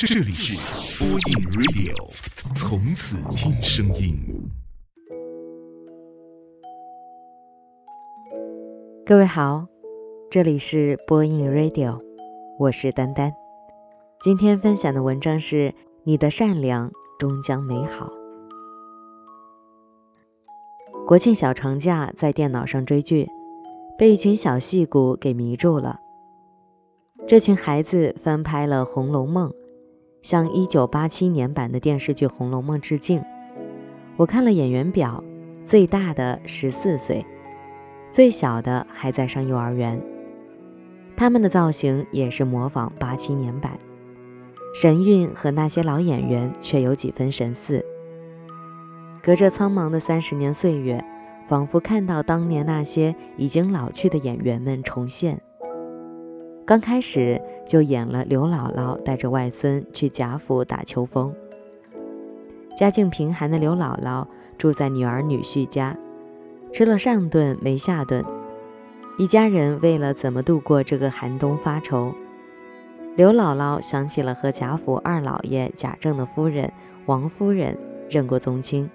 这里是播音 Radio，从此听声音。各位好，这里是播音 Radio，我是丹丹。今天分享的文章是：你的善良终将美好。国庆小长假在电脑上追剧，被一群小戏骨给迷住了。这群孩子翻拍了《红楼梦》，向1987年版的电视剧《红楼梦》致敬。我看了演员表，最大的十四岁，最小的还在上幼儿园。他们的造型也是模仿87年版，神韵和那些老演员却有几分神似。隔着苍茫的三十年岁月，仿佛看到当年那些已经老去的演员们重现。刚开始就演了刘姥姥带着外孙去贾府打秋风。家境贫寒的刘姥姥住在女儿女婿家，吃了上顿没下顿，一家人为了怎么度过这个寒冬发愁。刘姥姥想起了和贾府二老爷贾政的夫人王夫人认过宗亲。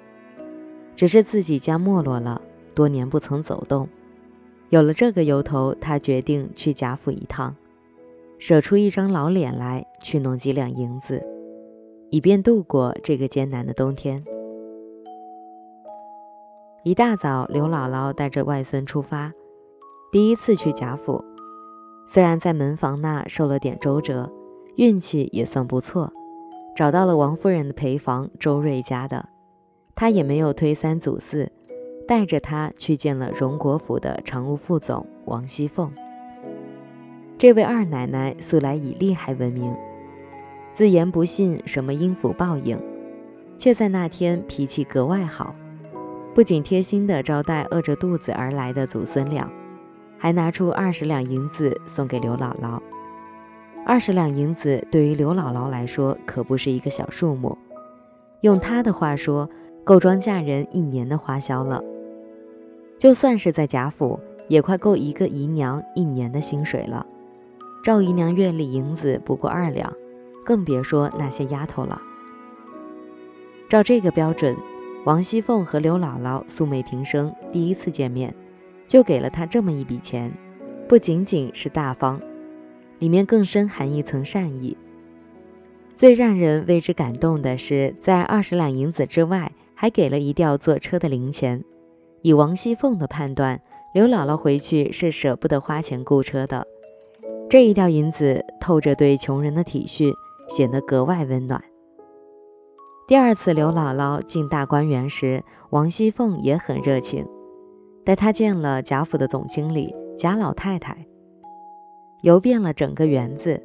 只是自己家没落了，多年不曾走动，有了这个由头，她决定去贾府一趟，舍出一张老脸来，去弄几两银子，以便度过这个艰难的冬天。一大早，刘姥姥带着外孙出发，第一次去贾府，虽然在门房那受了点周折，运气也算不错，找到了王夫人的陪房周瑞家的。他也没有推三阻四，带着他去见了荣国府的常务副总王熙凤。这位二奶奶素来以厉害闻名，自言不信什么阴福报应，却在那天脾气格外好，不仅贴心地招待饿着肚子而来的祖孙俩，还拿出二十两银子送给刘姥姥。二十两银子对于刘姥姥来说可不是一个小数目，用她的话说。够庄稼人一年的花销了，就算是在贾府，也快够一个姨娘一年的薪水了。赵姨娘院里银子不过二两，更别说那些丫头了。照这个标准，王熙凤和刘姥姥素昧平生，第一次见面就给了她这么一笔钱，不仅仅是大方，里面更深含一层善意。最让人为之感动的是，在二十两银子之外。还给了一吊坐车的零钱。以王熙凤的判断，刘姥姥回去是舍不得花钱雇车的。这一吊银子透着对穷人的体恤，显得格外温暖。第二次刘姥姥进大观园时，王熙凤也很热情，带她见了贾府的总经理贾老太太，游遍了整个园子。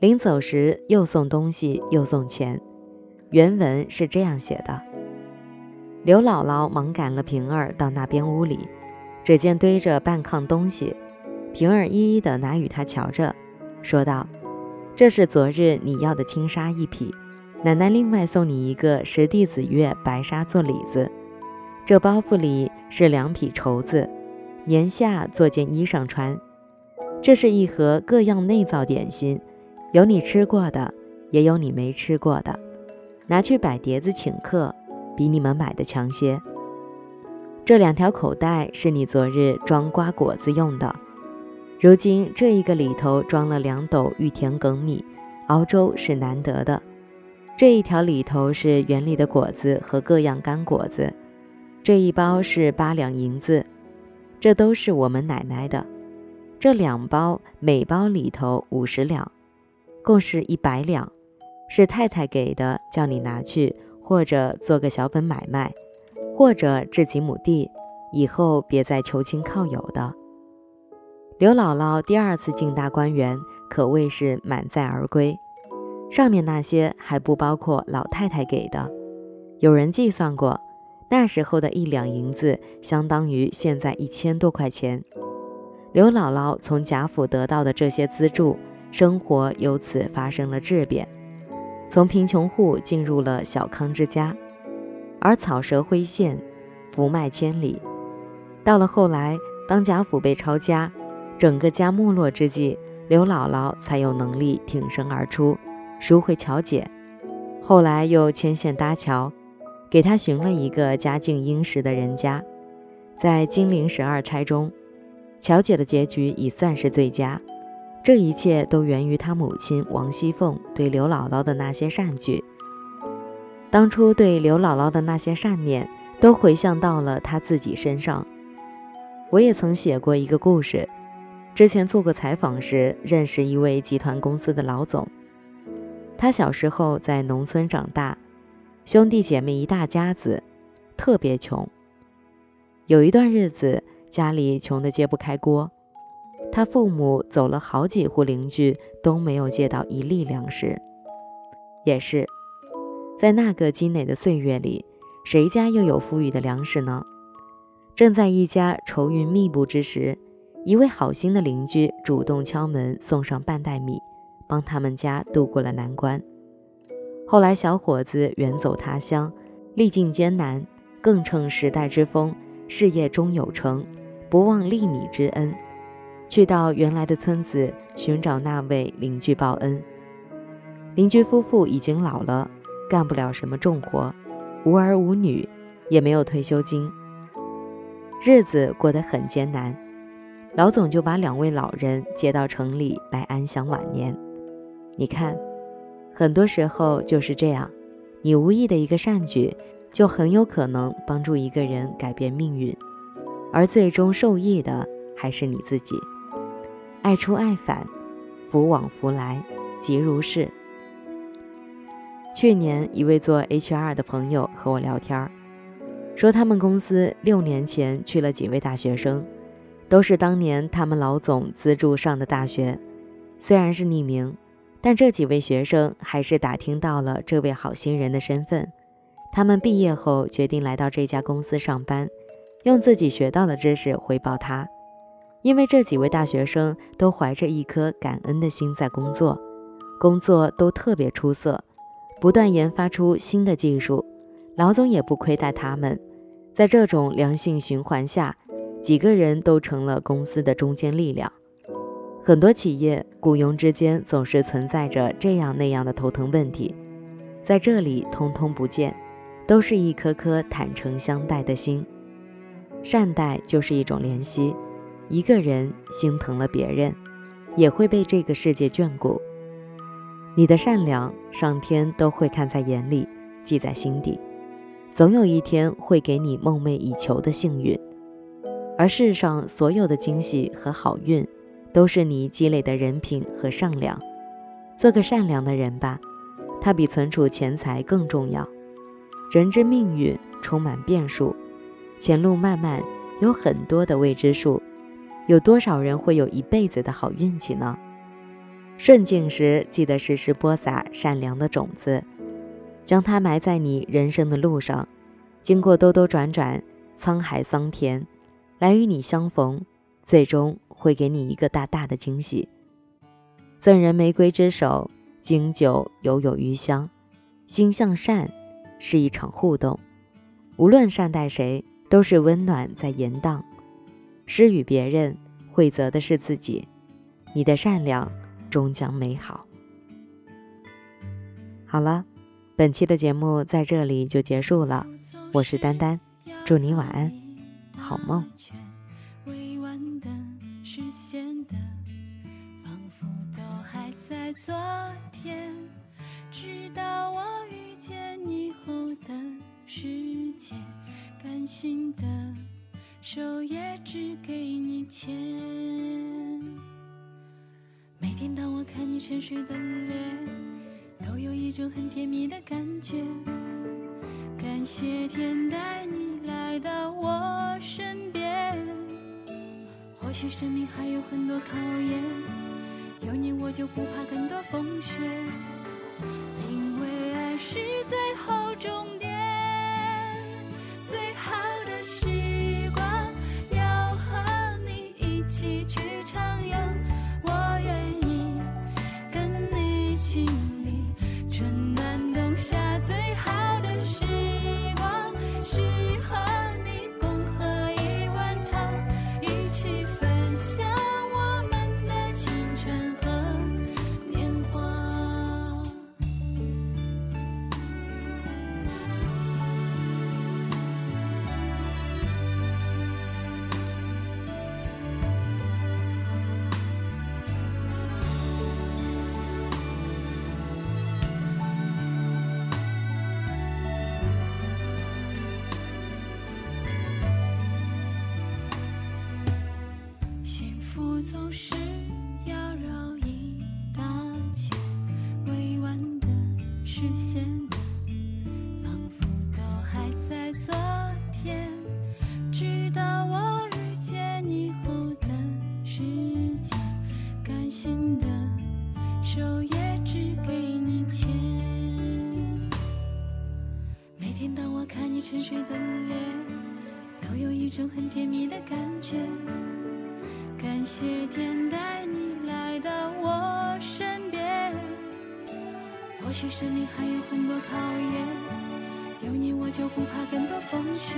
临走时又送东西又送钱。原文是这样写的。刘姥姥忙赶了平儿到那边屋里，只见堆着半炕东西，平儿一一的拿与他瞧着，说道：“这是昨日你要的青纱一匹，奶奶另外送你一个十弟子月白纱做里子。这包袱里是两匹绸子，年下做件衣裳穿。这是一盒各样内造点心，有你吃过的，也有你没吃过的，拿去摆碟子请客。”比你们买的强些。这两条口袋是你昨日装瓜果子用的，如今这一个里头装了两斗玉田梗米，熬粥是难得的。这一条里头是园里的果子和各样干果子，这一包是八两银子，这都是我们奶奶的。这两包每包里头五十两，共是一百两，是太太给的，叫你拿去。或者做个小本买卖，或者置几亩地，以后别再求亲靠友的。刘姥姥第二次进大观园，可谓是满载而归。上面那些还不包括老太太给的。有人计算过，那时候的一两银子相当于现在一千多块钱。刘姥姥从贾府得到的这些资助，生活由此发生了质变。从贫穷户进入了小康之家，而草蛇灰线，福脉千里。到了后来，当贾府被抄家，整个家没落之际，刘姥姥才有能力挺身而出，赎回乔姐，后来又牵线搭桥，给她寻了一个家境殷实的人家。在金陵十二钗中，乔姐的结局已算是最佳。这一切都源于她母亲王熙凤对刘姥姥的那些善举。当初对刘姥姥的那些善念，都回向到了她自己身上。我也曾写过一个故事，之前做过采访时，认识一位集团公司的老总。他小时候在农村长大，兄弟姐妹一大家子，特别穷。有一段日子，家里穷得揭不开锅。他父母走了好几户邻居，都没有借到一粒粮食。也是，在那个积馁的岁月里，谁家又有富裕的粮食呢？正在一家愁云密布之时，一位好心的邻居主动敲门，送上半袋米，帮他们家渡过了难关。后来，小伙子远走他乡，历尽艰难，更乘时代之风，事业终有成，不忘粒米之恩。去到原来的村子寻找那位邻居报恩。邻居夫妇已经老了，干不了什么重活，无儿无女，也没有退休金，日子过得很艰难。老总就把两位老人接到城里来安享晚年。你看，很多时候就是这样，你无意的一个善举，就很有可能帮助一个人改变命运，而最终受益的还是你自己。爱出爱返，福往福来，即如是。去年，一位做 HR 的朋友和我聊天，说他们公司六年前去了几位大学生，都是当年他们老总资助上的大学。虽然是匿名，但这几位学生还是打听到了这位好心人的身份。他们毕业后决定来到这家公司上班，用自己学到的知识回报他。因为这几位大学生都怀着一颗感恩的心在工作，工作都特别出色，不断研发出新的技术，老总也不亏待他们。在这种良性循环下，几个人都成了公司的中坚力量。很多企业雇佣之间总是存在着这样那样的头疼问题，在这里通通不见，都是一颗颗坦诚相待的心，善待就是一种怜惜。一个人心疼了别人，也会被这个世界眷顾。你的善良，上天都会看在眼里，记在心底，总有一天会给你梦寐以求的幸运。而世上所有的惊喜和好运，都是你积累的人品和善良。做个善良的人吧，它比存储钱财更重要。人之命运充满变数，前路漫漫，有很多的未知数。有多少人会有一辈子的好运气呢？顺境时，记得时时播撒善良的种子，将它埋在你人生的路上。经过兜兜转转，沧海桑田，来与你相逢，最终会给你一个大大的惊喜。赠人玫瑰之手，经久犹有余香。心向善，是一场互动。无论善待谁，都是温暖在延宕。施与别人，惠泽的是自己。你的善良终将美好。好了，本期的节目在这里就结束了。我是丹丹，祝你晚安，好梦。直到我遇见你后的世界，甘心的。手也只给你牵。每天当我看你沉睡的脸，都有一种很甜蜜的感觉。感谢天带你来到我身边或许生命还有很多考验有你我就不怕很多风雪因为爱是最后终点最好的时光要和你一起去。也许生命还有很多考验，有你我就不怕更多风雪。